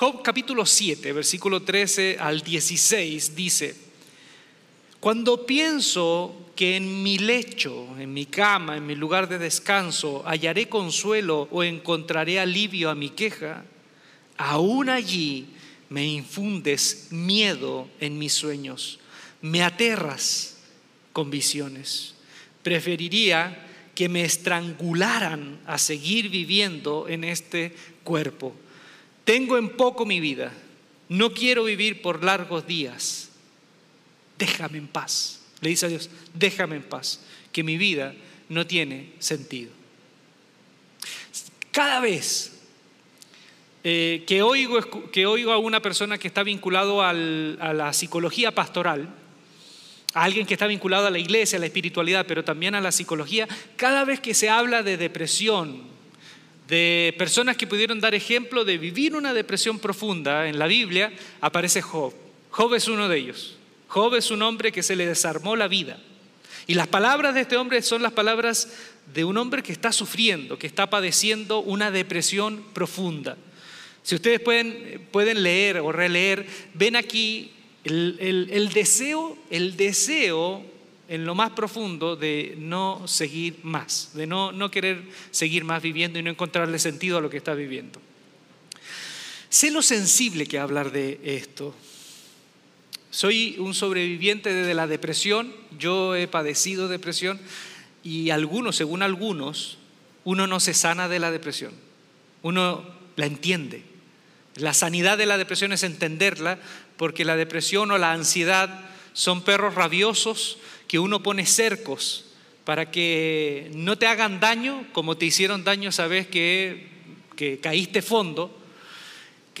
Job capítulo 7, versículo 13 al 16 dice, cuando pienso que en mi lecho, en mi cama, en mi lugar de descanso, hallaré consuelo o encontraré alivio a mi queja, aún allí me infundes miedo en mis sueños, me aterras con visiones. Preferiría que me estrangularan a seguir viviendo en este cuerpo. Tengo en poco mi vida, no quiero vivir por largos días déjame en paz. Le dice a Dios, déjame en paz, que mi vida no tiene sentido. Cada vez eh, que, oigo, que oigo a una persona que está vinculado a la psicología pastoral, a alguien que está vinculado a la iglesia, a la espiritualidad, pero también a la psicología, cada vez que se habla de depresión, de personas que pudieron dar ejemplo de vivir una depresión profunda en la Biblia, aparece Job. Job es uno de ellos. Job es un hombre que se le desarmó la vida. Y las palabras de este hombre son las palabras de un hombre que está sufriendo, que está padeciendo una depresión profunda. Si ustedes pueden, pueden leer o releer, ven aquí el, deseo, el deseo en lo más profundo de no seguir más, de no, no querer seguir más viviendo y no encontrarle sentido a lo que está viviendo. Sé lo sensible que hablar de esto. Soy un sobreviviente de la depresión, yo he padecido depresión y algunos, según algunos, uno no se sana de la depresión, uno la entiende. La sanidad de la depresión es entenderla porque la depresión o la ansiedad son perros rabiosos que uno pone cercos para que no te hagan daño como te hicieron daño sabes que, que caíste fondo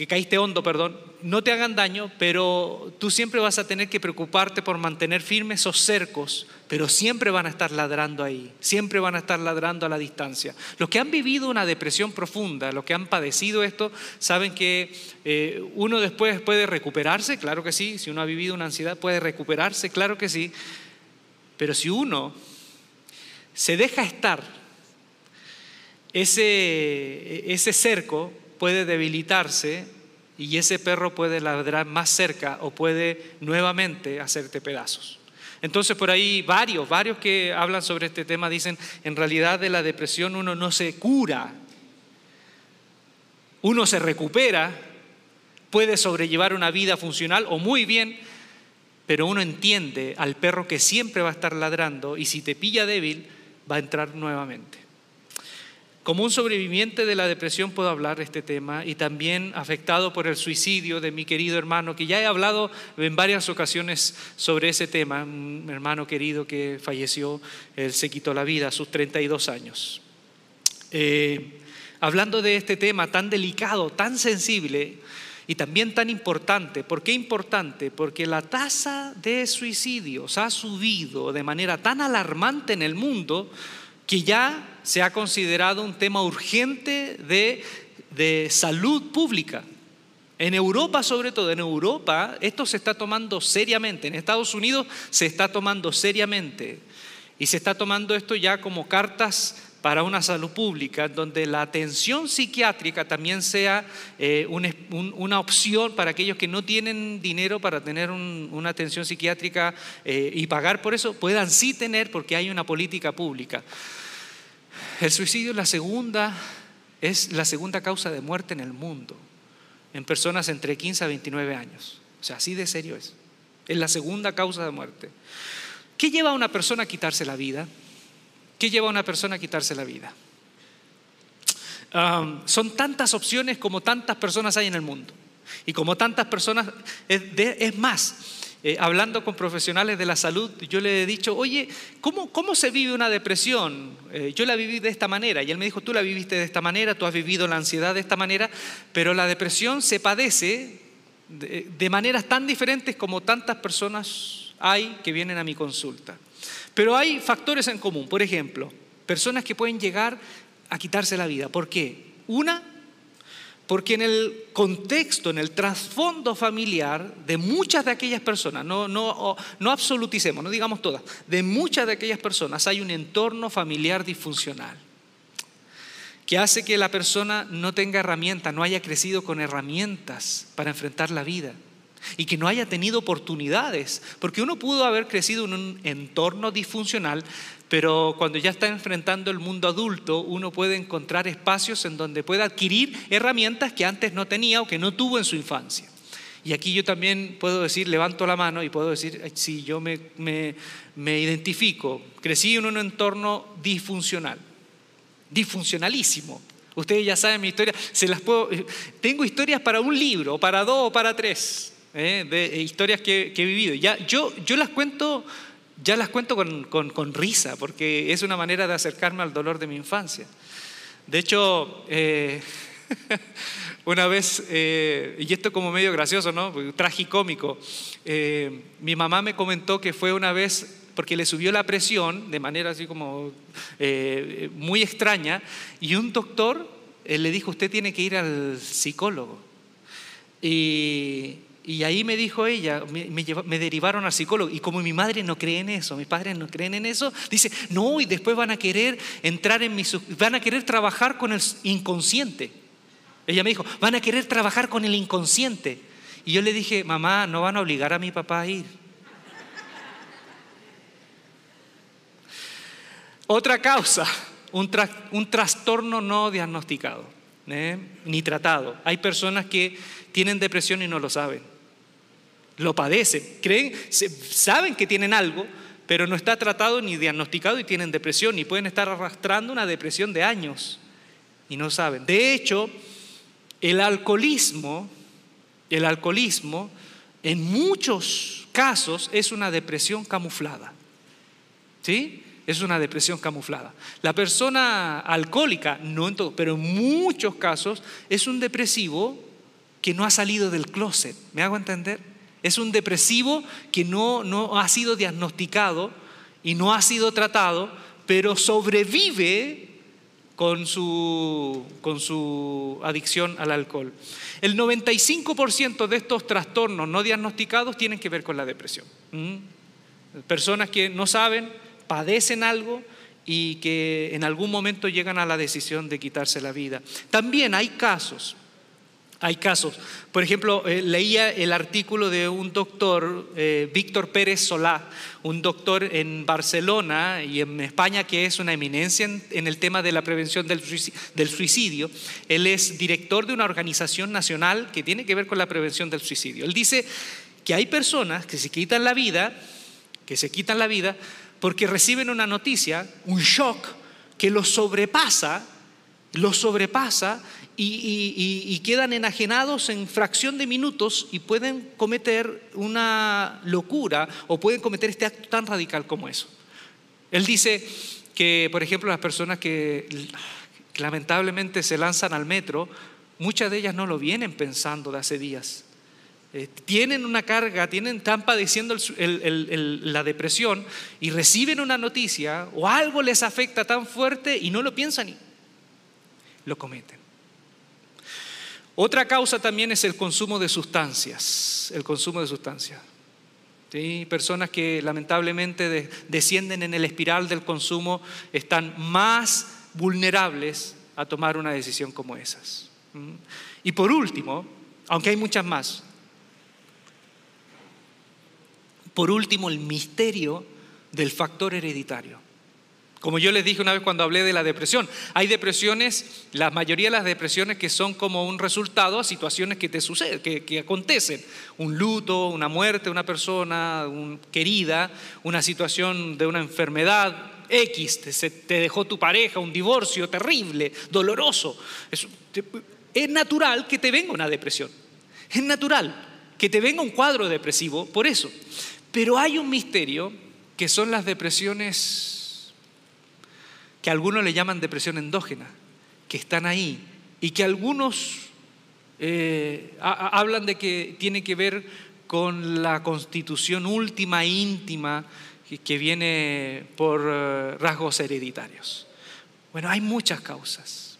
que caíste hondo, perdón, no te hagan daño, pero tú siempre vas a tener que preocuparte por mantener firmes esos cercos, pero siempre van a estar ladrando ahí, siempre van a estar ladrando a la distancia. Los que han vivido una depresión profunda, los que han padecido esto, saben que eh, uno después puede recuperarse, claro que sí, si uno ha vivido una ansiedad puede recuperarse, claro que sí, pero si uno se deja estar, ese, ese cerco puede debilitarse y ese perro puede ladrar más cerca o puede nuevamente hacerte pedazos. Entonces por ahí varios, varios que hablan sobre este tema dicen, en realidad de la depresión uno no se cura, uno se recupera, puede sobrellevar una vida funcional o muy bien, pero uno entiende al perro que siempre va a estar ladrando y si te pilla débil va a entrar nuevamente. Como un sobreviviente de la depresión puedo hablar de este tema y también afectado por el suicidio de mi querido hermano, que ya he hablado en varias ocasiones sobre ese tema, un hermano querido que falleció, él se quitó la vida a sus 32 años. Eh, hablando de este tema tan delicado, tan sensible y también tan importante. ¿Por qué importante? Porque la tasa de suicidios ha subido de manera tan alarmante en el mundo que ya se ha considerado un tema urgente de, de salud pública. En Europa, sobre todo, en Europa, esto se está tomando seriamente. En Estados Unidos se está tomando seriamente. Y se está tomando esto ya como cartas para una salud pública, donde la atención psiquiátrica también sea eh, una opción para aquellos que no tienen dinero para tener una atención psiquiátrica eh, y pagar por eso, puedan sí tener porque hay una política pública. El suicidio es la segunda, es la segunda causa de muerte en el mundo, en personas entre 15 a 29 años. O sea, así de serio es. Es la segunda causa de muerte. ¿Qué lleva a una persona a quitarse la vida? ¿Qué lleva a una persona a quitarse la vida? son tantas opciones como tantas personas hay en el mundo. Y como tantas personas, es más, eh, hablando con profesionales de la salud, yo le he dicho, oye, ¿cómo, cómo se vive una depresión? Eh, yo la viví de esta manera. Y él me dijo, tú la viviste de esta manera, tú has vivido la ansiedad de esta manera, pero la depresión se padece de, de maneras tan diferentes como tantas personas hay que vienen a mi consulta. Pero hay factores en común. Por ejemplo, personas que pueden llegar a quitarse la vida. ¿Por qué? Una, porque en el contexto, en el trasfondo familiar de muchas de aquellas personas, no, no, no absoluticemos, no digamos todas, de muchas de aquellas personas hay un entorno familiar disfuncional que hace que la persona no tenga herramientas, no haya crecido con herramientas para enfrentar la vida y que no haya tenido oportunidades, porque uno pudo haber crecido en un entorno disfuncional, pero cuando ya está enfrentando el mundo adulto, uno puede encontrar espacios en donde pueda adquirir herramientas que antes no tenía o que no tuvo en su infancia. Y aquí yo también puedo decir, levanto la mano y puedo decir, sí, yo me, identifico, crecí en un entorno disfuncional, disfuncionalísimo. Ustedes ya saben mi historia, se las puedo, tengo historias para un libro, para dos o para tres. ¿Eh? de historias que, he vivido. Ya, yo, yo las cuento, ya las cuento con, risa, porque es una manera de acercarme al dolor de mi infancia. De hecho, eh, una vez, eh, y esto como medio gracioso, ¿no? Tragicómico, mi mamá me comentó que fue una vez porque le subió la presión de manera así como muy extraña, y un doctor le dijo, usted tiene que ir al psicólogo. Y, y ahí me dijo ella, me, derivaron al psicólogo. Y como mi madre no cree en eso, mis padres no creen en eso, dice, no, y después van a querer entrar en mi, van a querer trabajar con el inconsciente. Ella me dijo, van a querer trabajar con el inconsciente. Y yo le dije, mamá, no van a obligar a mi papá a ir. Otra causa, un, trastorno no diagnosticado, ¿eh? ni tratado. Hay personas que tienen depresión y no lo saben lo padecen, creen, saben que tienen algo, pero no está tratado ni diagnosticado y tienen depresión y pueden estar arrastrando una depresión de años y no saben. De hecho, el alcoholismo, el alcoholismo en muchos casos es una depresión camuflada. ¿Sí? Es una depresión camuflada. La persona alcohólica, no en todo, pero en muchos casos es un depresivo que no ha salido del closet. ¿Me hago entender? Es un depresivo que no, no ha sido diagnosticado y no ha sido tratado, pero sobrevive con su, con su adicción al alcohol. El 95% de estos trastornos no diagnosticados tienen que ver con la depresión. Personas que no saben, padecen algo y que en algún momento llegan a la decisión de quitarse la vida. También hay casos hay casos. Por ejemplo, eh, leía el artículo de un doctor, eh, Víctor Pérez Solá, un doctor en Barcelona y en España que es una eminencia en, el tema de la prevención del suicidio. Él es director de una organización nacional que tiene que ver con la prevención del suicidio. Él dice que hay personas que se quitan la vida, que se quitan la vida porque reciben una noticia, un shock que los sobrepasa, los sobrepasa y, quedan enajenados en fracción de minutos y pueden cometer una locura o pueden cometer este acto tan radical como eso. Él dice que, por ejemplo, las personas que lamentablemente se lanzan al metro, muchas de ellas no lo vienen pensando de hace días. Eh, tienen una carga, están padeciendo la depresión y reciben una noticia o algo les afecta tan fuerte y no lo piensan y lo cometen. Otra causa también es el consumo de sustancias, el consumo de sustancias. Personas que lamentablemente descienden en el espiral del consumo están más vulnerables a tomar una decisión como esas. Y por último, aunque hay muchas más, por último el misterio del factor hereditario. Como yo les dije una vez cuando hablé de la depresión, hay depresiones, la mayoría de las depresiones que son como un resultado a situaciones que te suceden, que, acontecen. Un luto, una muerte de una persona querida, una situación de una enfermedad X, te, dejó tu pareja, un divorcio terrible, doloroso. Es natural que te venga una depresión. Es natural que te venga un cuadro depresivo por eso. Pero hay un misterio que son las depresiones que algunos le llaman depresión endógena, que están ahí y que algunos eh, hablan de que tiene que ver con la constitución última íntima que, viene por eh, rasgos hereditarios. Bueno, hay muchas causas.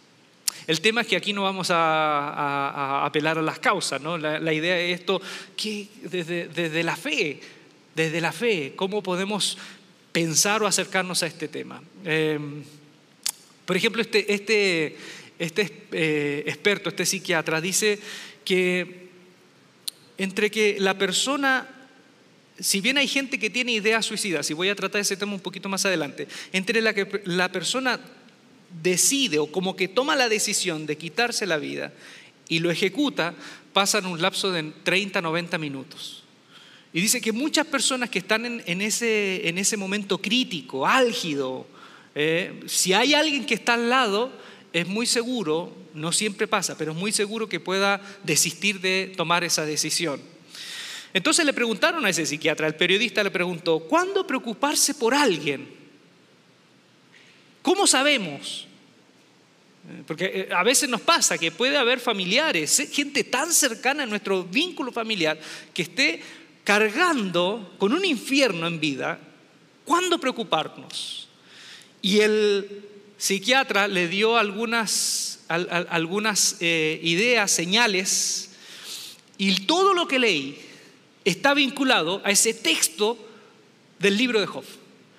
El tema es que aquí no vamos a, apelar a las causas, ¿no? La, idea es esto, que desde, desde la fe, desde la fe, ¿cómo podemos pensar o acercarnos a este tema. Em, por ejemplo, este, este, este eh, experto, este psiquiatra, dice que entre que la persona, si bien hay gente que tiene ideas suicidas, y voy a tratar ese tema un poquito más adelante, entre la que la persona decide o como que toma la decisión de quitarse la vida y lo ejecuta, pasan un lapso de 30, 90 minutos. Y dice que muchas personas que están en, ese, en ese, momento crítico, álgido, eh, si hay alguien que está al lado, es muy seguro, no siempre pasa, pero es muy seguro que pueda desistir de tomar esa decisión. Entonces le preguntaron a ese psiquiatra, el periodista le preguntó, ¿cuándo preocuparse por alguien? ¿Cómo sabemos? Eh, porque eh, a veces nos pasa que puede haber familiares, gente tan cercana a nuestro vínculo familiar, que esté cargando con un infierno en vida. ¿Cuándo preocuparnos? Y el psiquiatra le dio algunas, eh, ideas, señales, y todo lo que leí está vinculado a ese texto del libro de Job.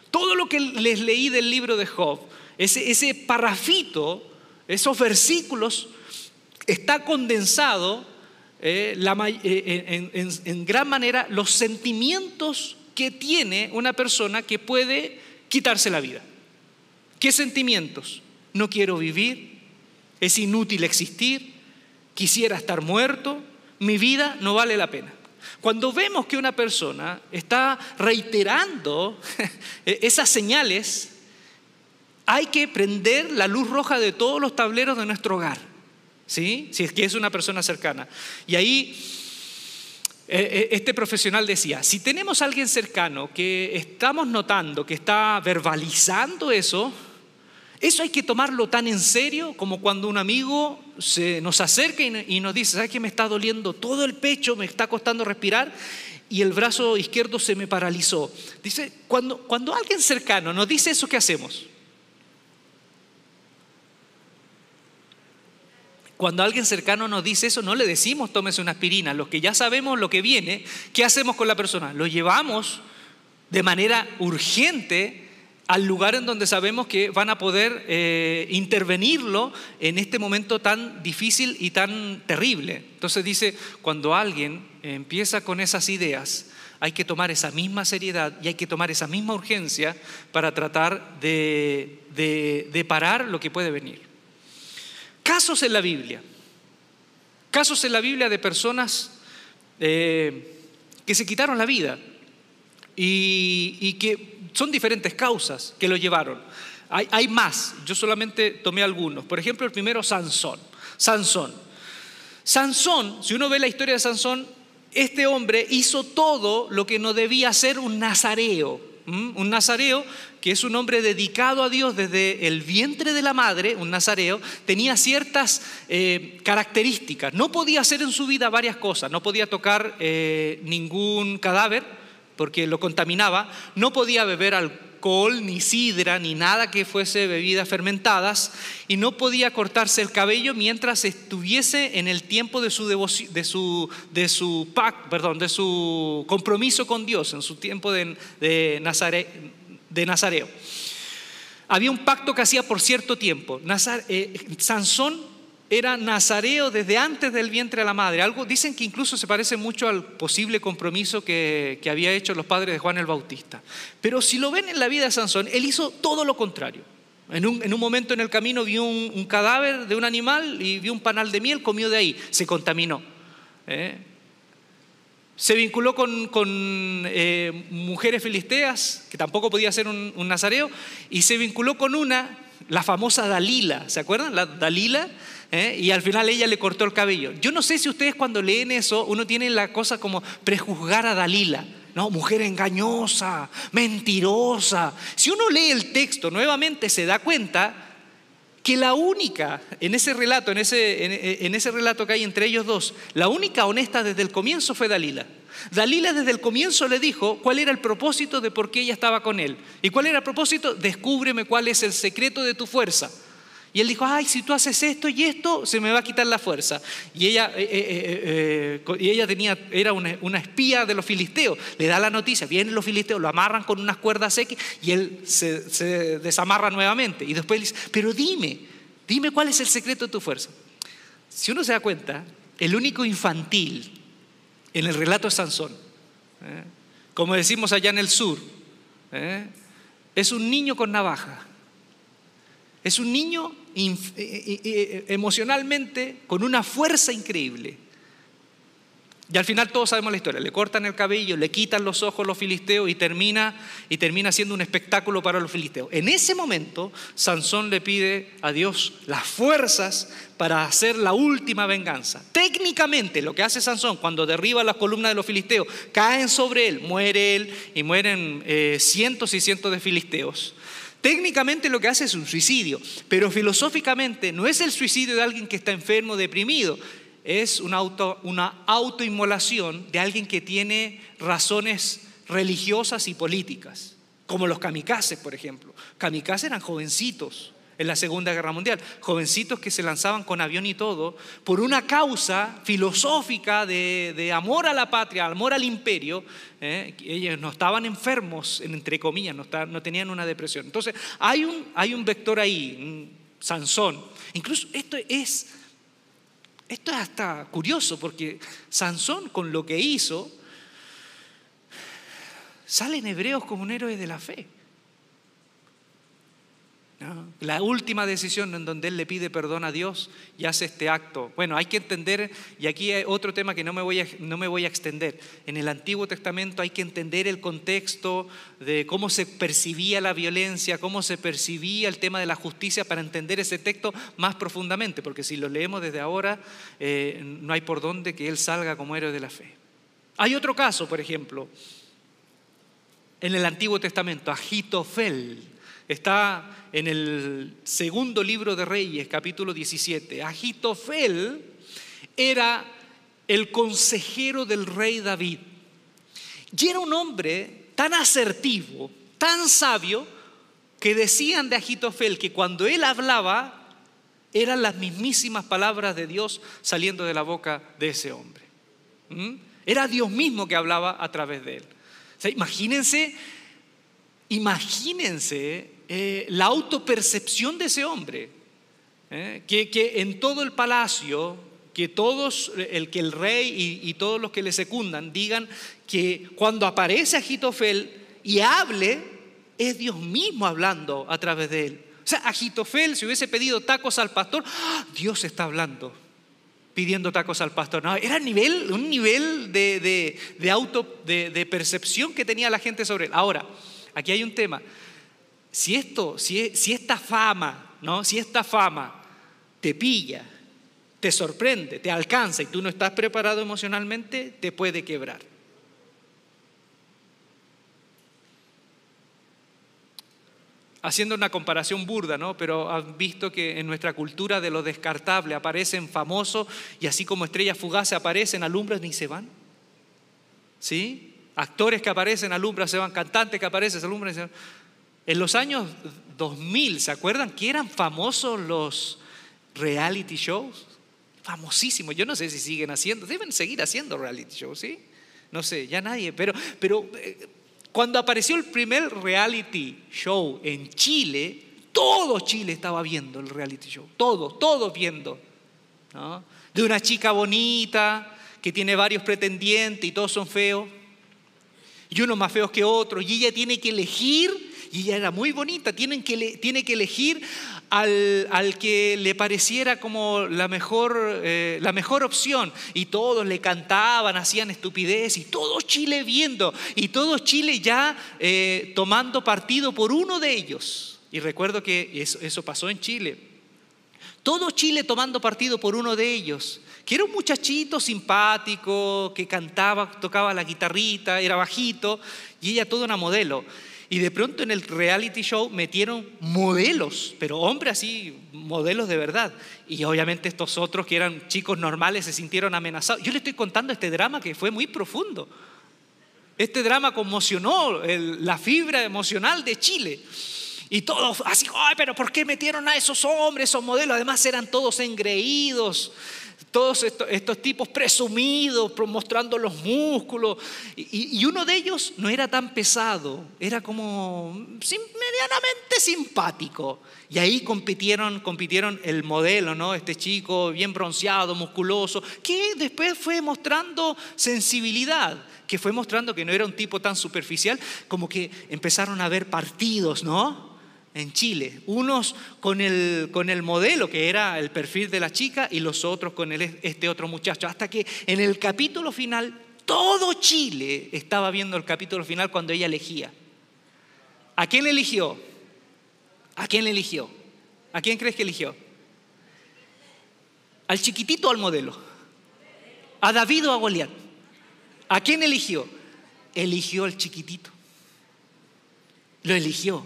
Todo lo que les leí del libro de Job, ese, ese parrafito, esos versículos, está condensado eh, eh, en, en gran manera los sentimientos que tiene una persona que puede quitarse la vida. ¿Qué sentimientos? No quiero vivir, es inútil existir, quisiera estar muerto, mi vida no vale la pena. Cuando vemos que una persona está reiterando esas señales, hay que prender la luz roja de todos los tableros de nuestro hogar, ¿sí? si es que es una persona cercana. Y ahí eh, eh, este profesional decía, si tenemos a alguien cercano que estamos notando que está verbalizando eso, eso hay que tomarlo tan en serio como cuando un amigo se nos acerca y nos dice, ¿sabes que me está doliendo todo el pecho, me está costando respirar? Y el brazo izquierdo se me paralizó. Dice, cuando, cuando alguien cercano nos dice eso, ¿qué hacemos? Cuando alguien cercano nos dice eso, no le decimos tómese una aspirina. Los que ya sabemos lo que viene, ¿qué hacemos con la persona? Lo llevamos de manera urgente al lugar en donde sabemos que van a poder eh, intervenirlo en este momento tan difícil y tan terrible. Entonces dice, cuando alguien empieza con esas ideas, hay que tomar esa misma seriedad y hay que tomar esa misma urgencia para tratar de, parar lo que puede venir. Casos en la Biblia. Casos en la Biblia de personas eh, que se quitaron la vida y, que son diferentes causas que lo llevaron. Hay, más, yo solamente tomé algunos. Por ejemplo, el primero, Sansón. Sansón. Sansón, si uno ve la historia de Sansón, este hombre hizo todo lo que no debía hacer un nazareo. Un nazareo que es un hombre dedicado a Dios desde el vientre de la madre, un nazareo, tenía ciertas eh, características. No podía hacer en su vida varias cosas. No podía tocar eh, ningún cadáver, porque lo contaminaba, no podía beber alcohol, ni sidra, ni nada que fuese bebidas fermentadas, y no podía cortarse el cabello mientras estuviese en el tiempo de su, de su, de su perdón, de su compromiso con Dios, en su tiempo de, de, de Nazareo. Había un pacto que hacía por cierto tiempo. Eh, Sansón era nazareo desde antes del vientre de la madre. Algo, dicen que incluso se parece mucho al posible compromiso que, que había hecho los padres de Juan el Bautista. Pero si lo ven en la vida de Sansón, él hizo todo lo contrario. En un, en un, momento en el camino vio un, cadáver de un animal y vio un panal de miel, comió de ahí, se contaminó. ¿eh? Se vinculó con, eh, mujeres filisteas, que tampoco podía ser un, un, nazareo, y se vinculó con una, la famosa Dalila, ¿se acuerdan? La Dalila, ¿eh? y al final ella le cortó el cabello. Yo no sé si ustedes cuando leen eso, uno tiene la cosa como prejuzgar a Dalila. No, mujer engañosa, mentirosa. Si uno lee el texto nuevamente se da cuenta que la única, en ese relato, en ese, en ese relato que hay entre ellos dos, la única honesta desde el comienzo fue Dalila. Dalila desde el comienzo le dijo cuál era el propósito de por qué ella estaba con él. ¿Y cuál era el propósito? Descúbreme cuál es el secreto de tu fuerza. Y él dijo, ay, si tú haces esto y esto, se me va a quitar la fuerza. Y ella, eh, eh, eh, y ella tenía, era una, espía de los filisteos. Le da la noticia, vienen los filisteos, lo amarran con unas cuerdas secas y él se, desamarra nuevamente. Y después le dice, pero dime, dime cuál es el secreto de tu fuerza. Si uno se da cuenta, el único infantil en el relato de Sansón, como decimos allá en el sur, es un niño con navaja. Es un niño eh, emocionalmente con una fuerza increíble. Y al final todos sabemos la historia. Le cortan el cabello, le quitan los ojos a los filisteos y termina, y termina siendo un espectáculo para los filisteos. En ese momento, Sansón le pide a Dios las fuerzas para hacer la última venganza. Técnicamente, lo que hace Sansón cuando derriba las columnas de los filisteos, caen sobre él, muere él y mueren eh, cientos y cientos de filisteos. Técnicamente lo que hace es un suicidio, pero filosóficamente no es el suicidio de alguien que está enfermo, deprimido, es una, auto, una autoinmolación de alguien que tiene razones religiosas y políticas, como los kamikazes, por ejemplo. Kamikazes eran jovencitos en la Segunda Guerra Mundial, jovencitos que se lanzaban con avión y todo, por una causa filosófica de, amor a la patria, amor al imperio. ¿eh? Ellos no estaban enfermos, entre comillas, no, tenían una depresión. Entonces, hay un, hay un vector ahí, Sansón. Incluso esto es esto es hasta curioso porque Sansón con lo que hizo sale en Hebreos como un héroe de la fe. La última decisión en donde él le pide perdón a Dios y hace este acto. Bueno, hay que entender, y aquí hay otro tema que no me, voy a, no me voy a extender. En el Antiguo Testamento hay que entender el contexto de cómo se percibía la violencia, cómo se percibía el tema de la justicia para entender ese texto más profundamente, porque si lo leemos desde ahora, eh, no hay por dónde que él salga como héroe de la fe. Hay otro caso, por ejemplo, en el Antiguo Testamento, Agitofel Está en el segundo libro de Reyes, capítulo 17. Agitofel era el consejero del rey David. Y era un hombre tan asertivo, tan sabio, que decían de Agitofel que cuando él hablaba eran las mismísimas palabras de Dios saliendo de la boca de ese hombre. ¿Mm? Era Dios mismo que hablaba a través de él. imagínense, imagínense eh, la autopercepción de ese hombre, eh, que, en todo el palacio, que todos, el, que el rey y, todos los que le secundan digan que cuando aparece Agitofel y hable, es Dios mismo hablando a través de él. O sea, Agitofel, si hubiese pedido tacos al pastor, ¡ah! Dios está hablando pidiendo tacos al pastor. No, era nivel, un nivel de, de auto, de, percepción que tenía la gente sobre él. Ahora, aquí hay un tema si esto, si, si esta fama, ¿no? Si esta fama te pilla, te sorprende, te alcanza y tú no estás preparado emocionalmente, te puede quebrar. Haciendo una comparación burda, ¿no? Pero han visto que en nuestra cultura de lo descartable aparecen famosos y así como estrellas fugaces aparecen, alumbran y se van. ¿Sí? Actores que aparecen, alumbran, se van, cantantes que aparecen, alumbran y se van. En los años 2000, ¿se acuerdan que eran famosos los reality shows? Famosísimos. Yo no sé si siguen haciendo, deben seguir haciendo reality shows, ¿sí? No sé, ya nadie, pero, pero eh, cuando apareció el primer reality show en Chile, todo Chile estaba viendo el reality show, todos, todos viendo. De una chica bonita que tiene varios pretendientes y todos son feos, y unos más feos que otros, y ella tiene que elegir y ella era muy bonita, tienen que, tiene que elegir al, que le pareciera como la mejor, eh, la mejor opción. Y todos le cantaban, hacían estupidez, y todo Chile viendo, y todo Chile ya eh, tomando partido por uno de ellos. Y recuerdo que eso, eso pasó en Chile. Todo Chile tomando partido por uno de ellos, que era un muchachito simpático, que cantaba, tocaba la guitarrita, era bajito, y ella toda una modelo. Y de pronto en el reality show metieron modelos, pero hombres así, modelos de verdad. Y obviamente estos otros que eran chicos normales se sintieron amenazados. Yo le estoy contando este drama que fue muy profundo. Este drama conmocionó la fibra emocional de Chile. Y todos así, ay, pero ¿por qué metieron a esos hombres, esos modelos? Además eran todos engreídos, todos estos, tipos presumidos, mostrando los músculos. Y, uno de ellos no era tan pesado, era como medianamente simpático. Y ahí compitieron, compitieron el modelo, ¿no? Este chico bien bronceado, musculoso, que después fue mostrando sensibilidad que fue mostrando que no era un tipo tan superficial, como que empezaron a ver partidos, ¿no? En Chile, unos con el, con el modelo que era el perfil de la chica y los otros con el, este otro muchacho, hasta que en el capítulo final todo Chile estaba viendo el capítulo final cuando ella elegía. ¿A quién eligió? ¿A quién eligió? ¿A quién crees que eligió? ¿Al chiquitito o al modelo? ¿A David o a Goliat? ¿A quién eligió? Eligió al chiquitito. Lo eligió.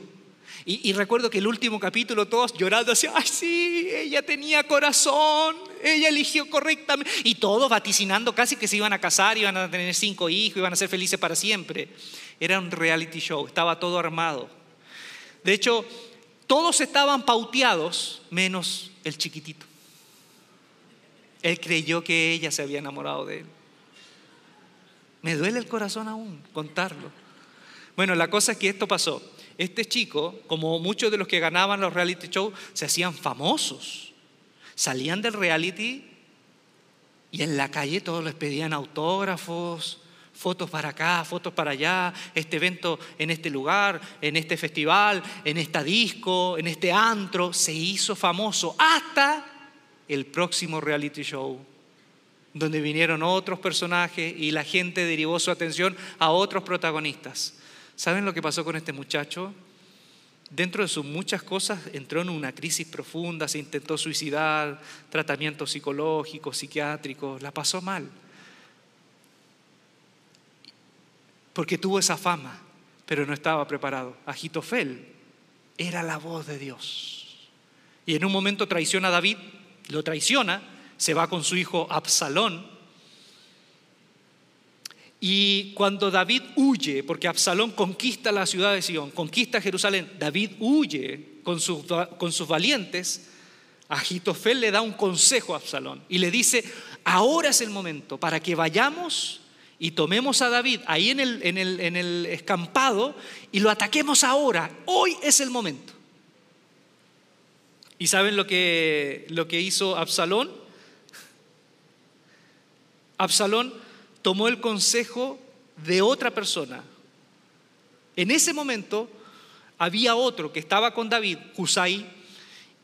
Y, recuerdo que el último capítulo todos llorando así, ay sí, ella tenía corazón, ella eligió correctamente. Y todos vaticinando casi que se iban a casar, iban a tener cinco hijos, iban a ser felices para siempre. Era un reality show, estaba todo armado. De hecho, todos estaban pauteados menos el chiquitito. Él creyó que ella se había enamorado de él. Me duele el corazón aún contarlo. Bueno, la cosa es que esto pasó este chico, como muchos de los que ganaban los reality shows, se hacían famosos. Salían del reality y en la calle todos les pedían autógrafos, fotos para acá, fotos para allá, este evento en este lugar, en este festival, en esta disco, en este antro, se hizo famoso hasta el próximo reality show, donde vinieron otros personajes y la gente derivó su atención a otros protagonistas. ¿Saben lo que pasó con este muchacho? Dentro de sus muchas cosas entró en una crisis profunda, se intentó suicidar, tratamientos psicológicos, psiquiátricos, la pasó mal. Porque tuvo esa fama, pero no estaba preparado. Agitofel era la voz de Dios. Y en un momento traiciona a David, lo traiciona, se va con su hijo Absalón, y cuando David huye, porque Absalón conquista la ciudad de Sion, conquista Jerusalén, David huye con sus, con valientes, Agitofel le da un consejo a Absalón y le dice, ahora es el momento para que vayamos y tomemos a David ahí en el, escampado y lo ataquemos ahora, hoy es el momento. ¿Y saben lo que hizo Absalón? Absalón tomó el consejo de otra persona. En ese momento había otro que estaba con David, Husay,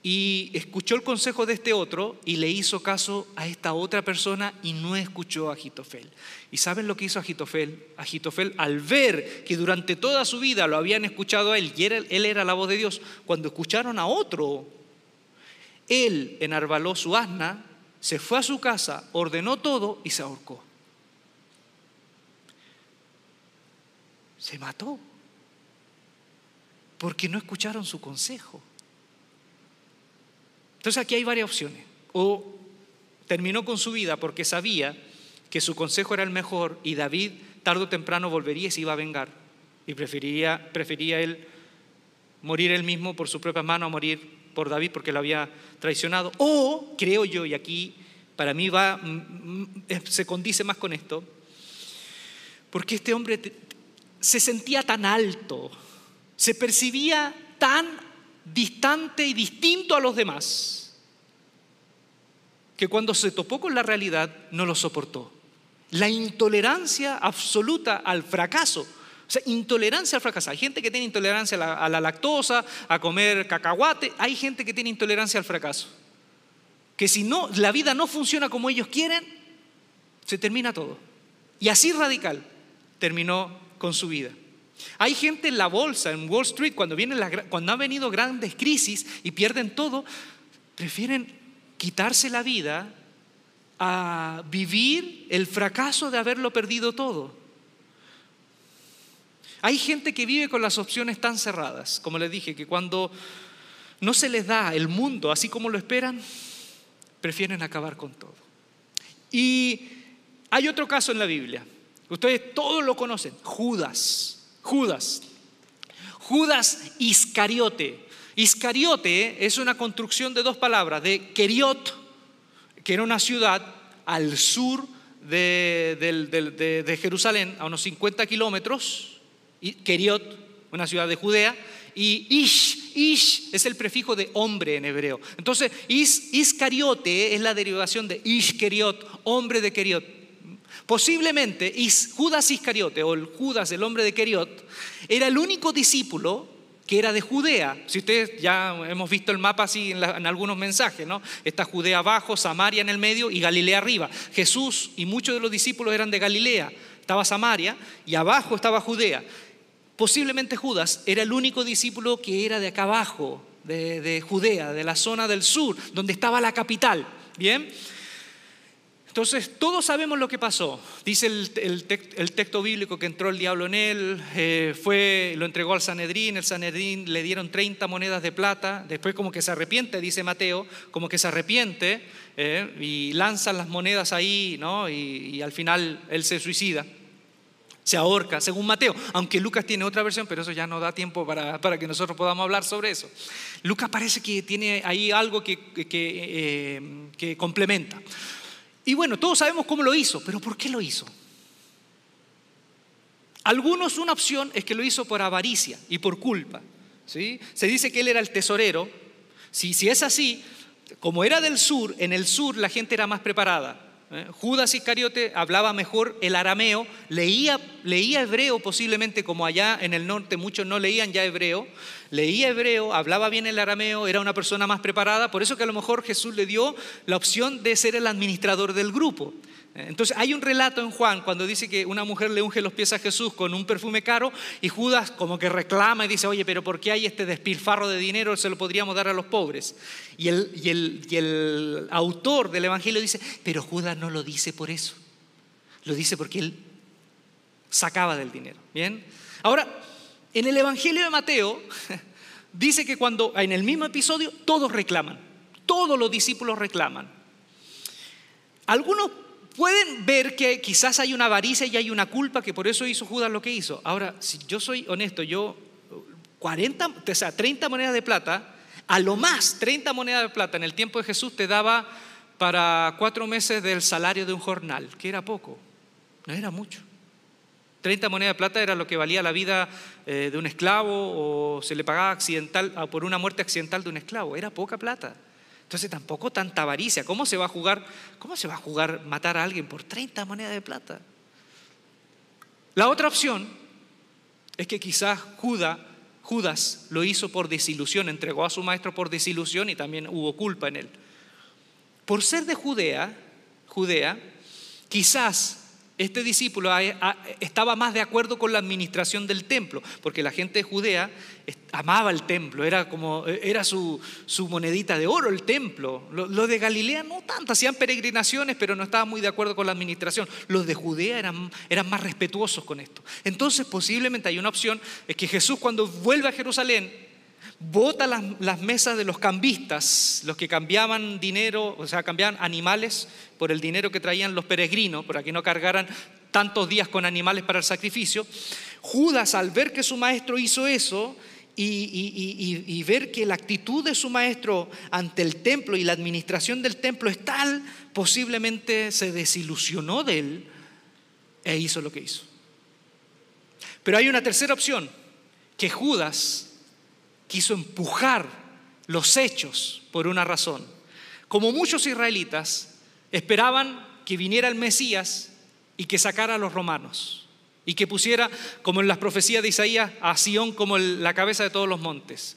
y escuchó el consejo de este otro y le hizo caso a esta otra persona y no escuchó a Agitofel. ¿Y saben lo que hizo Agitofel? Agitofel, al ver que durante toda su vida lo habían escuchado a él y él era la voz de Dios, cuando escucharon a otro, él enarbaló su asna, se fue a su casa, ordenó todo y se ahorcó. Se mató porque no escucharon su consejo. Entonces aquí hay varias opciones. O terminó con su vida porque sabía que su consejo era el mejor y David tarde o temprano volvería y se iba a vengar. Y prefería, él morir él mismo por su propia mano a morir por David porque lo había traicionado. O, creo yo, y aquí para mí va, se condice más con esto, porque este hombre se sentía tan alto, se percibía tan distante y distinto a los demás, que cuando se topó con la realidad no lo soportó. La intolerancia absoluta al fracaso. O sea, intolerancia al fracaso. Hay gente que tiene intolerancia a la, a la lactosa, a comer cacahuate. Hay gente que tiene intolerancia al fracaso. Que si no, la vida no funciona como ellos quieren, se termina todo. Y así radical terminó con su vida. Hay gente en la bolsa, en Wall Street, cuando, viene cuando han venido grandes crisis y pierden todo, prefieren quitarse la vida a vivir el fracaso de haberlo perdido todo. Hay gente que vive con las opciones tan cerradas, como les dije, que cuando no se les da el mundo así como lo esperan, prefieren acabar con todo. Y hay otro caso en la Biblia Ustedes todos lo conocen, Judas. Judas. Judas Iscariote. Iscariote es una construcción de dos palabras, de Keriot, que era una ciudad al sur de, Jerusalén, a unos 50 kilómetros, Keriot, una ciudad de Judea, y Ish, Ish es el prefijo de hombre en hebreo. Entonces, Iscariote es la derivación de Ish Keriot, hombre de Keriot. Posiblemente Judas Iscariote o Judas, el hombre de Keriot, era el único discípulo que era de Judea. Si ustedes ya hemos visto el mapa así en, algunos mensajes, ¿no? Está Judea abajo, Samaria en el medio y Galilea arriba. Jesús y muchos de los discípulos eran de Galilea. Estaba Samaria y abajo estaba Judea. Posiblemente Judas era el único discípulo que era de acá abajo, de Judea, de la zona del sur, donde estaba la capital. Bien. Entonces, todos sabemos lo que pasó. Dice el, texto bíblico que entró el diablo en él, eh, fue, lo entregó al Sanedrín, el Sanedrín le dieron 30 monedas de plata, después como que se arrepiente, dice Mateo, como que se arrepiente eh, y lanzan las monedas ahí, ¿no? Y, al final él se suicida, se ahorca, según Mateo, aunque Lucas tiene otra versión, pero eso ya no da tiempo para, que nosotros podamos hablar sobre eso. Lucas parece que tiene ahí algo que, que eh, complementa. Y bueno, todos sabemos cómo lo hizo, pero ¿por qué lo hizo? Algunos una opción es que lo hizo por avaricia y por culpa. ¿sí? Se dice que él era el tesorero. Si, si es así, como era del sur, en el sur la gente era más preparada. ¿Eh? Judas Iscariote hablaba mejor el arameo, leía, leía hebreo posiblemente como allá en el norte muchos no leían ya hebreo, leía hebreo, hablaba bien el arameo, era una persona más preparada, por eso que a lo mejor Jesús le dio la opción de ser el administrador del grupo. Entonces hay un relato en Juan cuando dice que una mujer le unge los pies a Jesús con un perfume caro y Judas como que reclama y dice, oye, pero ¿por qué hay este despilfarro de dinero? Se lo podríamos dar a los pobres. Y el, y el, y el autor del Evangelio dice, pero Judas no lo dice por eso. Lo dice porque él sacaba del dinero. Bien. Ahora, en el Evangelio de Mateo dice que cuando en el mismo episodio todos reclaman, todos los discípulos reclaman. Algunos pueden ver que quizás hay una avaricia y hay una culpa que por eso hizo Judas lo que hizo. Ahora, si yo soy honesto, yo 40, o sea, 30 monedas de plata, a lo más 30 monedas de plata en el tiempo de Jesús te daba para cuatro meses del salario de un jornal, que era poco, no era mucho. 30 monedas de plata era lo que valía la vida eh, de un esclavo o se le pagaba accidental, por una muerte accidental de un esclavo, era poca plata. Entonces tampoco tanta avaricia. ¿Cómo se va a jugar? ¿Cómo se va a jugar matar a alguien por 30 monedas de plata? La otra opción es que quizás Judas, Judas lo hizo por desilusión, entregó a su maestro por desilusión y también hubo culpa en él. Por ser de Judea, Judea, quizás este discípulo estaba más de acuerdo con la administración del templo, porque la gente de Judea amaba el templo, era como era su, monedita de oro el templo. Los de Galilea no tanto, hacían peregrinaciones, pero no estaban muy de acuerdo con la administración. Los de Judea eran, eran más respetuosos con esto. Entonces, posiblemente hay una opción, es que Jesús cuando vuelve a Jerusalén, bota las, mesas de los cambistas, los que cambiaban dinero, o sea, cambiaban animales por el dinero que traían los peregrinos, para que no cargaran tantos días con animales para el sacrificio. Judas, al ver que su maestro hizo eso, y, y, ver que la actitud de su maestro ante el templo y la administración del templo es tal, posiblemente se desilusionó de él e hizo lo que hizo. Pero hay una tercera opción, que Judas quiso empujar los hechos por una razón. Como muchos israelitas esperaban que viniera el Mesías y que sacara a los romanos y que pusiera, como en las profecías de Isaías, a Sión como la cabeza de todos los montes.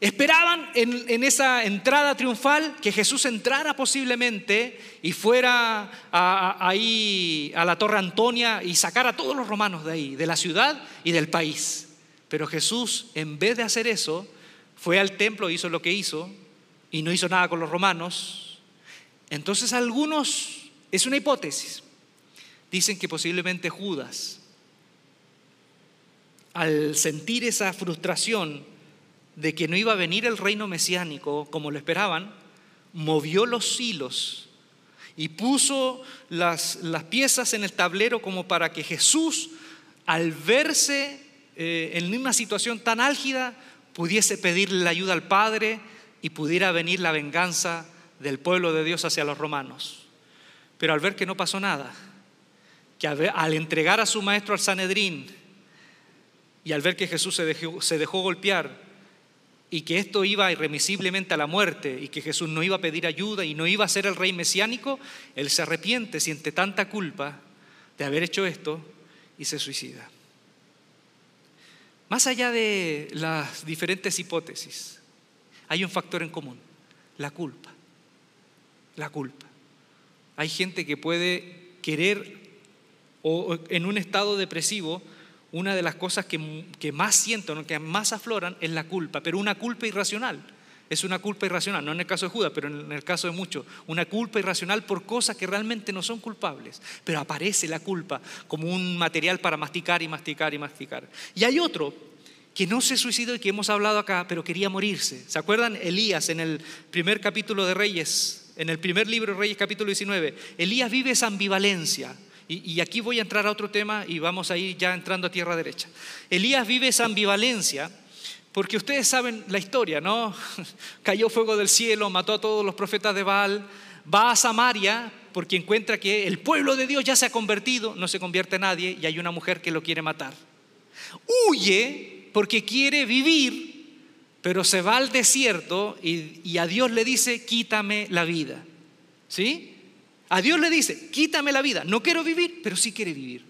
Esperaban en, esa entrada triunfal que Jesús entrara posiblemente y fuera ahí a la Torre Antonia y sacara a todos los romanos de ahí, de la ciudad y del país. Pero Jesús, en vez de hacer eso, fue al templo, hizo lo que hizo y no hizo nada con los romanos. Entonces algunos, es una hipótesis, dicen que posiblemente Judas, al sentir esa frustración de que no iba a venir el reino mesiánico como lo esperaban, movió los hilos y puso las, las piezas en el tablero como para que Jesús, al verse eh, en una situación tan álgida, pudiese pedirle la ayuda al Padre y pudiera venir la venganza del pueblo de Dios hacia los romanos. Pero al ver que no pasó nada, que al entregar a su maestro al Sanedrín y al ver que Jesús se dejó, se dejó golpear y que esto iba irremisiblemente a la muerte y que Jesús no iba a pedir ayuda y no iba a ser el rey mesiánico, él se arrepiente, siente tanta culpa de haber hecho esto y se suicida. Más allá de las diferentes hipótesis, hay un factor en común, la culpa. La culpa. Hay gente que puede querer o en un estado depresivo, una de las cosas que, más sienten, que más afloran, es la culpa, pero una culpa irracional. Es una culpa irracional, no en el caso de Judas, pero en el caso de muchos. Una culpa irracional por cosas que realmente no son culpables. Pero aparece la culpa como un material para masticar y masticar y masticar. Y hay otro que no se suicidó y que hemos hablado acá, pero quería morirse. ¿Se acuerdan? Elías en el primer capítulo de Reyes, en el primer libro de Reyes capítulo 19. Elías vive esa ambivalencia. Y, aquí voy a entrar a otro tema y vamos a ir ya entrando a tierra derecha. Elías vive esa ambivalencia porque ustedes saben la historia, ¿no? Cayó fuego del cielo, mató a todos los profetas de Baal, va a Samaria porque encuentra que el pueblo de Dios ya se ha convertido, no se convierte nadie y hay una mujer que lo quiere matar. Huye porque quiere vivir, pero se va al desierto y, a Dios le dice, quítame la vida. ¿Sí? A Dios le dice, quítame la vida. No quiero vivir, pero sí quiere vivir.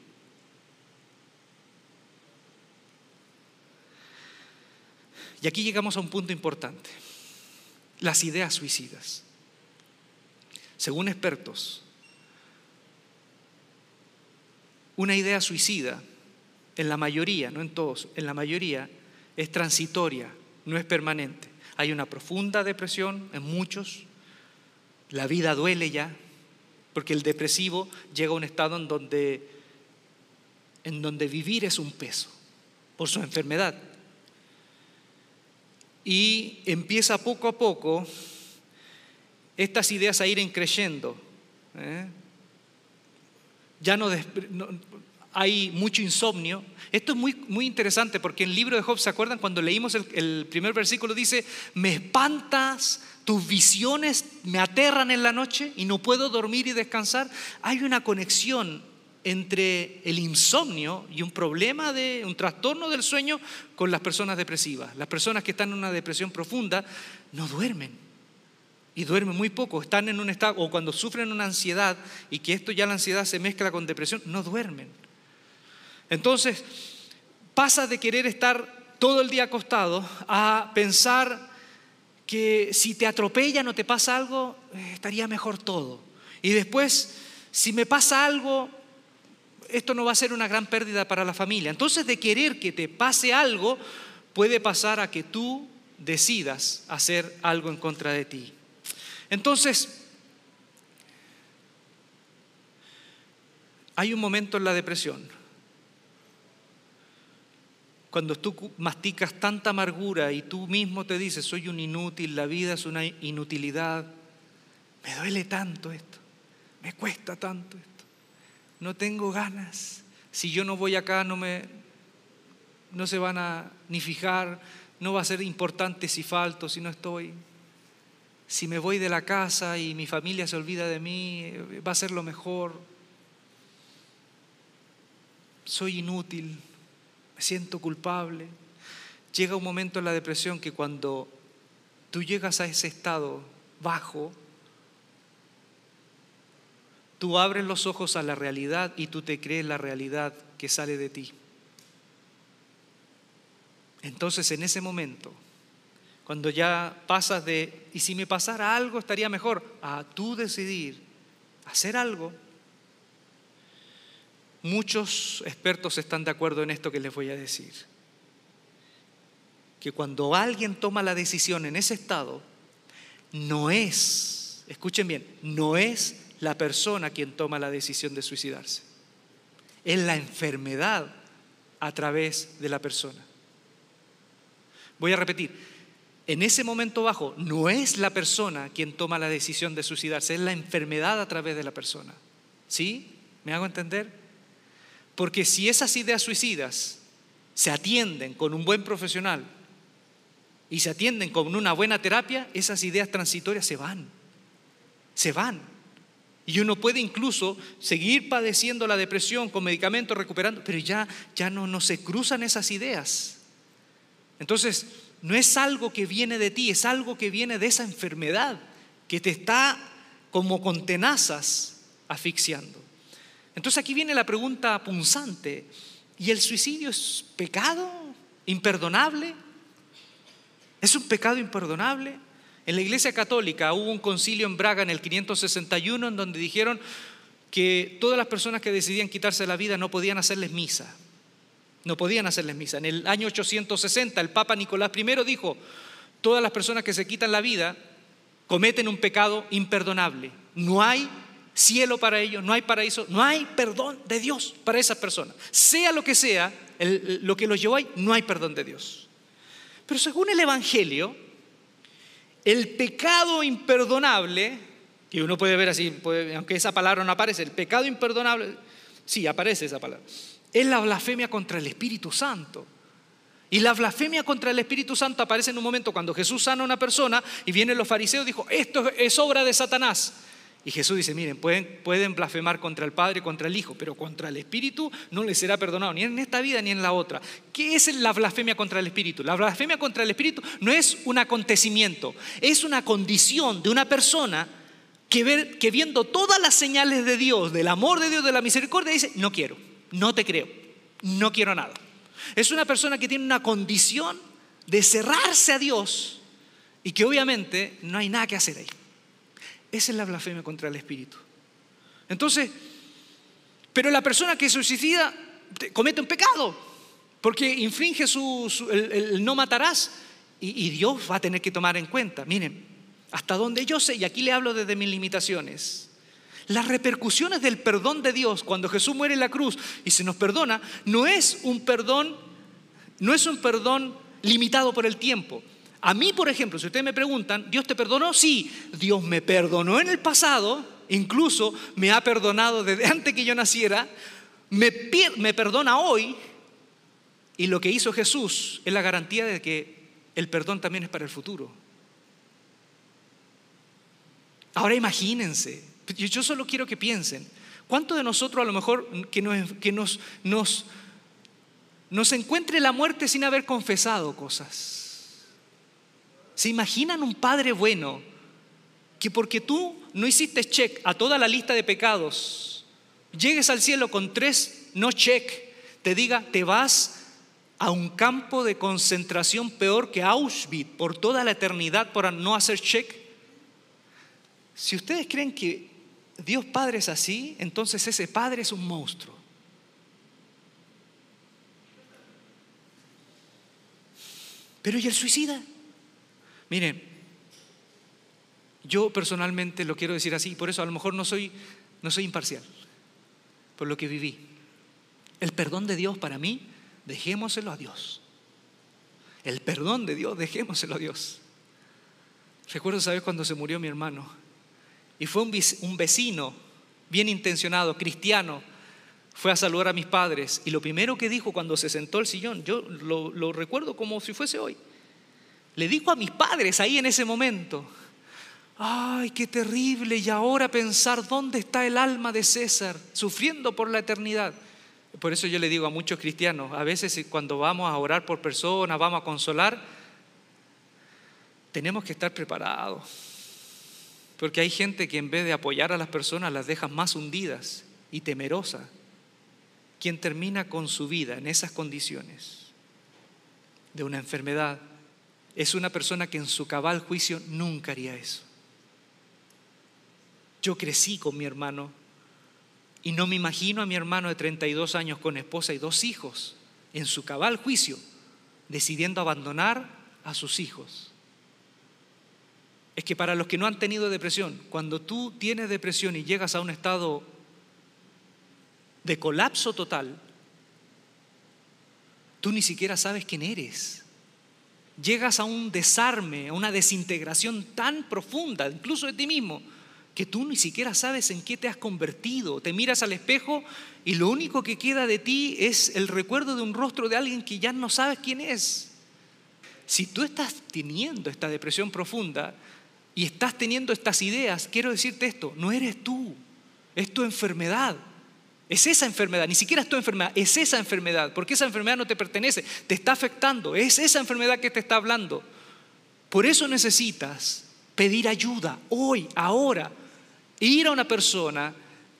Y aquí llegamos a un punto importante. Las ideas suicidas. Según expertos, una idea suicida en la mayoría, no en todos, en la mayoría es transitoria, no es permanente. Hay una profunda depresión en muchos, la vida duele ya, porque el depresivo llega a un estado en donde, en donde vivir es un peso por su enfermedad. Y empieza poco a poco estas ideas a ir creciendo. ¿eh? Ya no, hay mucho insomnio. Esto es muy, muy interesante porque en el libro de Job, ¿se acuerdan cuando leímos el, el, primer versículo? Dice, me espantas, tus visiones me aterran en la noche y no puedo dormir y descansar. Hay una conexión entre el insomnio y un problema de un trastorno del sueño con las personas depresivas. Las personas que están en una depresión profunda no duermen y duermen muy poco, están en un estado, o cuando sufren una ansiedad y que esto ya la ansiedad se mezcla con depresión, no duermen. Entonces, pasa de querer estar todo el día acostado a pensar que si te atropellan o te pasa algo, eh, estaría mejor todo. Y después, si me pasa algo, esto no va a ser una gran pérdida para la familia. Entonces, de querer que te pase algo, puede pasar a que tú decidas hacer algo en contra de ti. Entonces, hay un momento en la depresión cuando tú masticas tanta amargura y tú mismo te dices, soy un inútil, la vida es una inutilidad, me duele tanto esto, me cuesta tanto esto, no tengo ganas, si yo no voy acá no me no se van a ni fijar, no va a ser importante si falto, si no estoy. Si me voy de la casa y mi familia se olvida de mí, va a ser lo mejor. Soy inútil, siento culpable. Llega un momento en la depresión que cuando tú llegas a ese estado bajo, tú abres los ojos a la realidad y tú te crees la realidad que sale de ti. Entonces en ese momento, cuando ya pasas de, y si me pasara algo estaría mejor, a tú decidir hacer algo, Muchos expertos están de acuerdo en esto que les voy a decir. Que cuando alguien toma la decisión en ese estado, no es, escuchen bien, no es la persona quien toma la decisión de suicidarse. Es la enfermedad a través de la persona. Voy a repetir, en ese momento bajo no es la persona quien toma la decisión de suicidarse, es la enfermedad a través de la persona. ¿Sí? ¿Me hago entender? Porque si esas ideas suicidas se atienden con un buen profesional y se atienden con una buena terapia, esas ideas transitorias se van, se van. Y uno puede incluso seguir padeciendo la depresión con medicamentos, recuperando, pero ya, ya no, no se cruzan esas ideas. Entonces, no es algo que viene de ti, es algo que viene de esa enfermedad que te está como con tenazas asfixiando. Entonces aquí viene la pregunta punzante. ¿Y el suicidio es pecado imperdonable? ¿Es un pecado imperdonable? En la Iglesia Católica hubo un concilio en Braga en el 561 en donde dijeron que todas las personas que decidían quitarse la vida no podían hacerles misa. No podían hacerles misa. En el año 860 el Papa Nicolás I dijo, todas las personas que se quitan la vida cometen un pecado imperdonable. No hay cielo para ellos, no hay paraíso, no hay perdón de Dios para esas personas. Sea lo que sea, lo que los llevó ahí, no hay perdón de Dios. Pero según el Evangelio, el pecado imperdonable, que uno puede ver así, aunque esa palabra no aparece, el pecado imperdonable, sí, aparece esa palabra, es la blasfemia contra el Espíritu Santo. Y la blasfemia contra el Espíritu Santo aparece en un momento cuando Jesús sana a una persona y vienen los fariseos y dijo, esto es obra de Satanás. Y Jesús dice, miren, pueden, blasfemar contra el Padre, contra el Hijo, pero contra el Espíritu no les será perdonado, ni en esta vida ni en la otra. ¿Qué es la blasfemia contra el Espíritu? La blasfemia contra el Espíritu no es un acontecimiento, es una condición de una persona que, que viendo todas las señales de Dios, del amor de Dios, de la misericordia, dice, no quiero, no te creo, no quiero nada. Es una persona que tiene una condición de cerrarse a Dios y que obviamente no hay nada que hacer ahí. Esa es la blasfemia contra el Espíritu. Entonces, pero la persona que suicida comete un pecado, porque infringe su, el, no matarás, y, y Dios va a tener que tomar en cuenta. Miren, hasta donde yo sé, y aquí le hablo desde mis limitaciones, las repercusiones del perdón de Dios cuando Jesús muere en la cruz y se nos perdona, no es un perdón, no es un perdón limitado por el tiempo. A mí, por ejemplo, si ustedes me preguntan, ¿Dios te perdonó? Sí, Dios me perdonó en el pasado, incluso me ha perdonado desde antes que yo naciera, me, perdona hoy y lo que hizo Jesús es la garantía de que el perdón también es para el futuro. Ahora imagínense, yo solo quiero que piensen, ¿cuántos de nosotros a lo mejor que que nos, nos encuentre la muerte sin haber confesado cosas? ¿Se imaginan un padre bueno que porque tú no hiciste check a toda la lista de pecados, llegues al cielo con tres no check, te diga, te vas a un campo de concentración peor que Auschwitz por toda la eternidad por no hacer check? Si ustedes creen que Dios Padre es así, entonces ese Padre es un monstruo. Pero ¿y el suicida? Miren, yo personalmente lo quiero decir así, por eso a lo mejor no soy, no soy imparcial, por lo que viví. El perdón de Dios para mí, dejémoselo a Dios. El perdón de Dios, dejémoselo a Dios. Recuerdo, ¿sabes? Cuando se murió mi hermano. Y fue un vecino, bien intencionado, cristiano, fue a saludar a mis padres. Y lo primero que dijo cuando se sentó el sillón, yo lo, lo recuerdo como si fuese hoy. Le dijo a mis padres ahí en ese momento, ay, qué terrible, y ahora pensar dónde está el alma de César, sufriendo por la eternidad. Por eso yo le digo a muchos cristianos, a veces cuando vamos a orar por personas, vamos a consolar, tenemos que estar preparados. Porque hay gente que en vez de apoyar a las personas las deja más hundidas y temerosas. Quien termina con su vida en esas condiciones de una enfermedad, es una persona que en su cabal juicio nunca haría eso. Yo crecí con mi hermano y no me imagino a mi hermano de 32 años con esposa y dos hijos en su cabal juicio decidiendo abandonar a sus hijos. Es que para los que no han tenido depresión, cuando tú tienes depresión y llegas a un estado de colapso total, tú ni siquiera sabes quién eres llegas a un desarme, a una desintegración tan profunda, incluso de ti mismo, que tú ni siquiera sabes en qué te has convertido. Te miras al espejo y lo único que queda de ti es el recuerdo de un rostro de alguien que ya no sabes quién es. Si tú estás teniendo esta depresión profunda y estás teniendo estas ideas, quiero decirte esto, no eres tú, es tu enfermedad. Es esa enfermedad, ni siquiera es tu enfermedad, es esa enfermedad, porque esa enfermedad no te pertenece, te está afectando, es esa enfermedad que te está hablando. Por eso necesitas pedir ayuda hoy, ahora, ir a una persona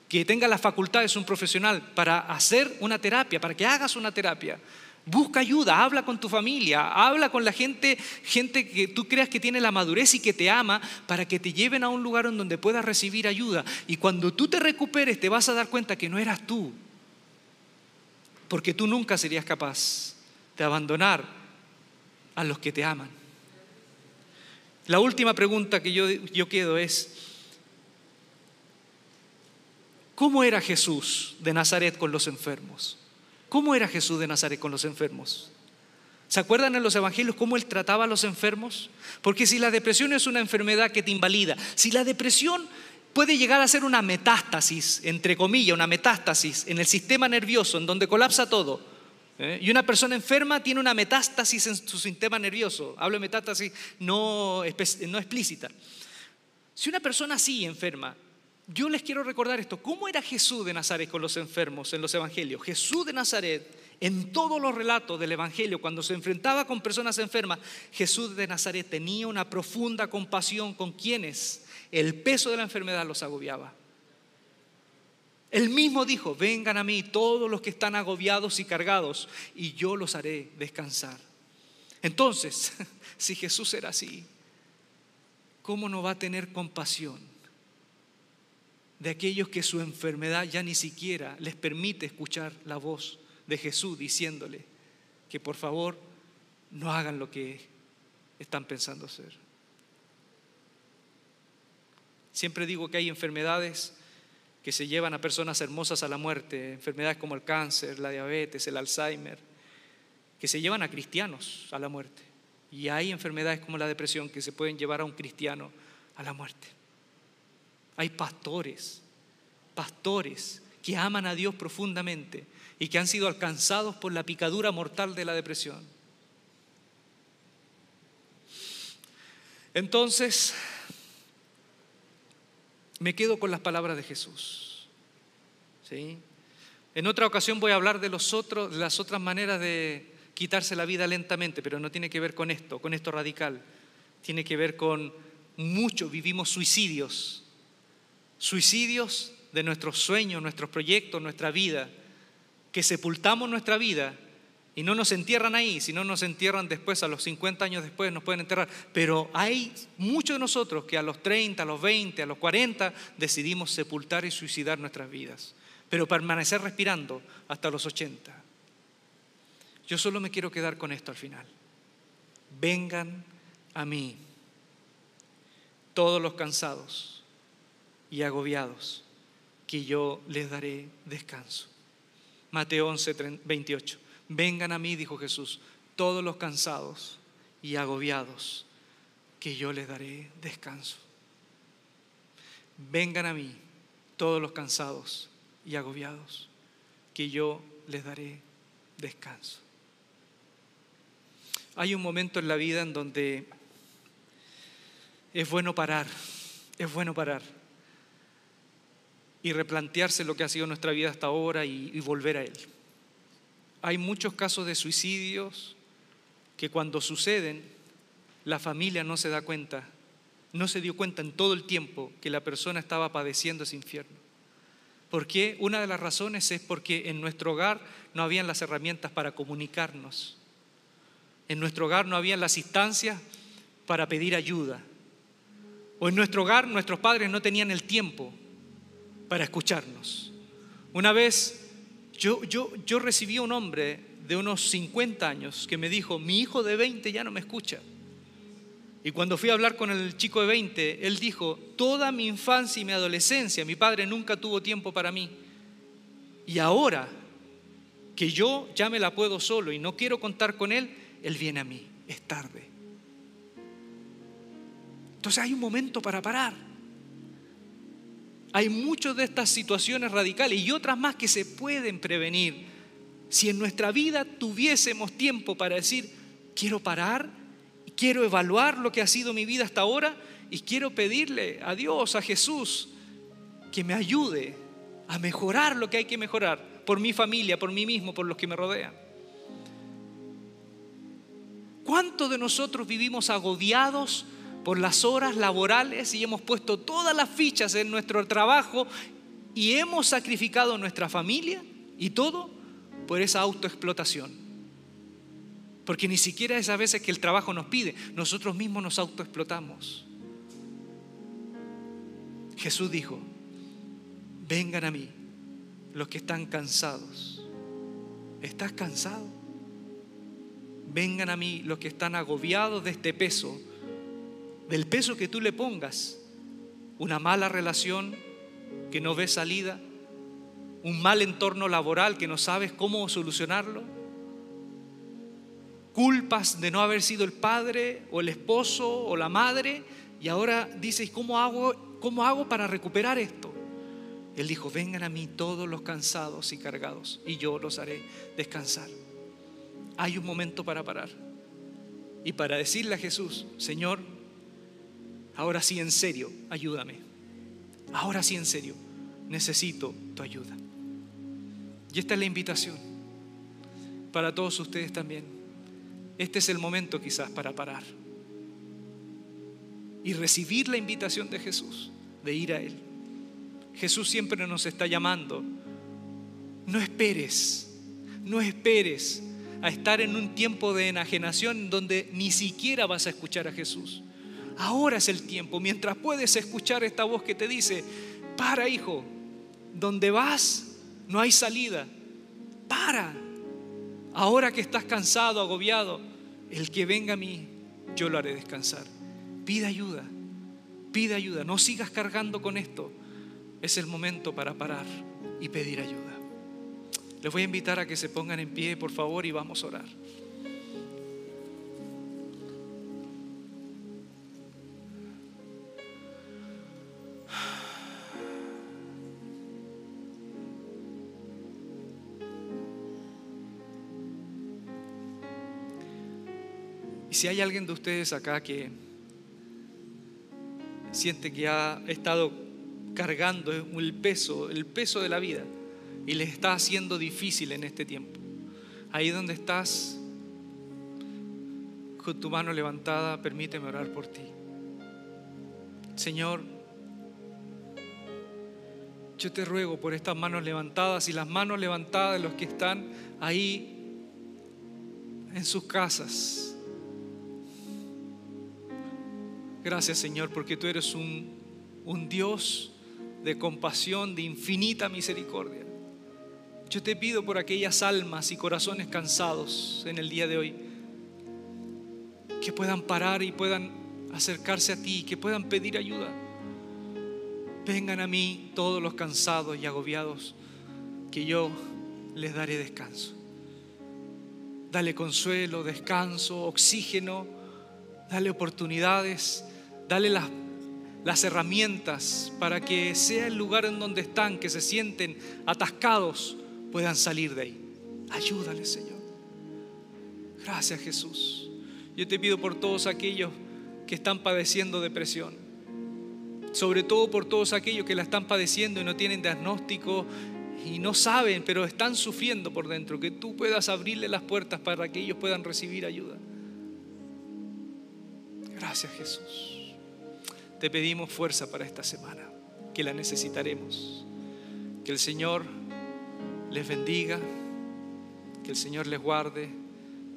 que tenga las facultades, un profesional, para hacer una terapia, para que hagas una terapia. Busca ayuda, habla con tu familia, habla con la gente, gente que tú creas que tiene la madurez y que te ama, para que te lleven a un lugar en donde puedas recibir ayuda. Y cuando tú te recuperes, te vas a dar cuenta que no eras tú, porque tú nunca serías capaz de abandonar a los que te aman. La última pregunta que yo, yo quedo es, ¿cómo era Jesús de Nazaret con los enfermos? ¿Cómo era Jesús de Nazaret con los enfermos? ¿Se acuerdan en los evangelios cómo él trataba a los enfermos? Porque si la depresión es una enfermedad que te invalida, si la depresión puede llegar a ser una metástasis, entre comillas, una metástasis en el sistema nervioso, en donde colapsa todo, ¿eh? y una persona enferma tiene una metástasis en su sistema nervioso, hablo de metástasis no, no explícita. Si una persona así enferma yo les quiero recordar esto. ¿Cómo era Jesús de Nazaret con los enfermos en los evangelios? Jesús de Nazaret, en todos los relatos del evangelio, cuando se enfrentaba con personas enfermas, Jesús de Nazaret tenía una profunda compasión con quienes el peso de la enfermedad los agobiaba. Él mismo dijo, vengan a mí todos los que están agobiados y cargados, y yo los haré descansar. Entonces, si Jesús era así, ¿cómo no va a tener compasión de aquellos que su enfermedad ya ni siquiera les permite escuchar la voz de Jesús diciéndole que por favor no hagan lo que están pensando hacer. Siempre digo que hay enfermedades que se llevan a personas hermosas a la muerte, enfermedades como el cáncer, la diabetes, el Alzheimer, que se llevan a cristianos a la muerte. Y hay enfermedades como la depresión que se pueden llevar a un cristiano a la muerte. Hay pastores, pastores que aman a Dios profundamente y que han sido alcanzados por la picadura mortal de la depresión. Entonces, me quedo con las palabras de Jesús. ¿sí? En otra ocasión voy a hablar de, los otros, de las otras maneras de quitarse la vida lentamente, pero no tiene que ver con esto, con esto radical. Tiene que ver con mucho, vivimos suicidios suicidios de nuestros sueños, nuestros proyectos, nuestra vida, que sepultamos nuestra vida y no nos entierran ahí, sino nos entierran después, a los 50 años después nos pueden enterrar. Pero hay muchos de nosotros que a los 30, a los 20, a los 40 decidimos sepultar y suicidar nuestras vidas, pero permanecer respirando hasta los 80. Yo solo me quiero quedar con esto al final. Vengan a mí todos los cansados y agobiados, que yo les daré descanso. Mateo 11, 28. Vengan a mí, dijo Jesús, todos los cansados y agobiados, que yo les daré descanso. Vengan a mí, todos los cansados y agobiados, que yo les daré descanso. Hay un momento en la vida en donde es bueno parar, es bueno parar y replantearse lo que ha sido nuestra vida hasta ahora y, volver a Él. Hay muchos casos de suicidios que cuando suceden, la familia no se da cuenta, no se dio cuenta en todo el tiempo que la persona estaba padeciendo ese infierno. ¿Por qué? Una de las razones es porque en nuestro hogar no habían las herramientas para comunicarnos. En nuestro hogar no habían las instancias para pedir ayuda. O en nuestro hogar nuestros padres no tenían el tiempo para escucharnos. Una vez yo, yo, yo recibí a un hombre de unos 50 años que me dijo, mi hijo de 20 ya no me escucha. Y cuando fui a hablar con el chico de 20, él dijo, toda mi infancia y mi adolescencia, mi padre nunca tuvo tiempo para mí. Y ahora que yo ya me la puedo solo y no quiero contar con él, él viene a mí. Es tarde. Entonces hay un momento para parar. Hay muchas de estas situaciones radicales y otras más que se pueden prevenir. Si en nuestra vida tuviésemos tiempo para decir, quiero parar, quiero evaluar lo que ha sido mi vida hasta ahora y quiero pedirle a Dios, a Jesús, que me ayude a mejorar lo que hay que mejorar por mi familia, por mí mismo, por los que me rodean. ¿Cuántos de nosotros vivimos agobiados por las horas laborales y hemos puesto todas las fichas en nuestro trabajo y hemos sacrificado nuestra familia y todo por esa autoexplotación? Porque ni siquiera es a veces que el trabajo nos pide, nosotros mismos nos autoexplotamos. Jesús dijo, vengan a mí los que están cansados. ¿Estás cansado? Vengan a mí los que están agobiados de este peso, del peso que tú le pongas. Una mala relación que no ves salida, un mal entorno laboral que no sabes cómo solucionarlo, culpas de no haber sido el padre o el esposo o la madre y ahora dices, ¿cómo hago, cómo hago para recuperar esto? Él dijo, vengan a mí todos los cansados y cargados y yo los haré descansar. Hay un momento para parar y para decirle a Jesús, Señor, ahora sí en serio, ayúdame. Ahora sí en serio, necesito tu ayuda. Y esta es la invitación para todos ustedes también. Este es el momento quizás para parar y recibir la invitación de Jesús, de ir a Él. Jesús siempre nos está llamando. No esperes, no esperes a estar en un tiempo de enajenación donde ni siquiera vas a escuchar a Jesús. Ahora es el tiempo, mientras puedes escuchar esta voz que te dice, para hijo, donde vas no hay salida, para. Ahora que estás cansado, agobiado, el que venga a mí, yo lo haré descansar. Pide ayuda, pide ayuda, no sigas cargando con esto. Es el momento para parar y pedir ayuda. Les voy a invitar a que se pongan en pie, por favor, y vamos a orar. Si hay alguien de ustedes acá que siente que ha estado cargando el peso, el peso de la vida y le está haciendo difícil en este tiempo. Ahí donde estás, con tu mano levantada, permíteme orar por ti. Señor, yo te ruego por estas manos levantadas y las manos levantadas de los que están ahí en sus casas Gracias Señor, porque tú eres un, un Dios de compasión, de infinita misericordia. Yo te pido por aquellas almas y corazones cansados en el día de hoy, que puedan parar y puedan acercarse a ti, que puedan pedir ayuda. Vengan a mí todos los cansados y agobiados, que yo les daré descanso. Dale consuelo, descanso, oxígeno, dale oportunidades Dale las, las herramientas para que sea el lugar en donde están, que se sienten atascados, puedan salir de ahí. Ayúdale, Señor. Gracias, Jesús. Yo te pido por todos aquellos que están padeciendo depresión. Sobre todo por todos aquellos que la están padeciendo y no tienen diagnóstico y no saben, pero están sufriendo por dentro. Que tú puedas abrirle las puertas para que ellos puedan recibir ayuda. Gracias Jesús. Te pedimos fuerza para esta semana, que la necesitaremos. Que el Señor les bendiga, que el Señor les guarde,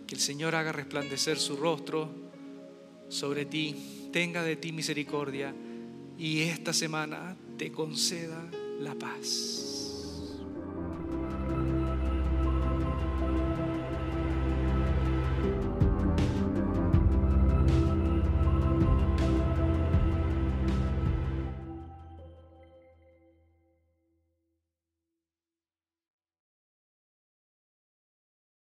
que el Señor haga resplandecer su rostro sobre ti, tenga de ti misericordia y esta semana te conceda la paz.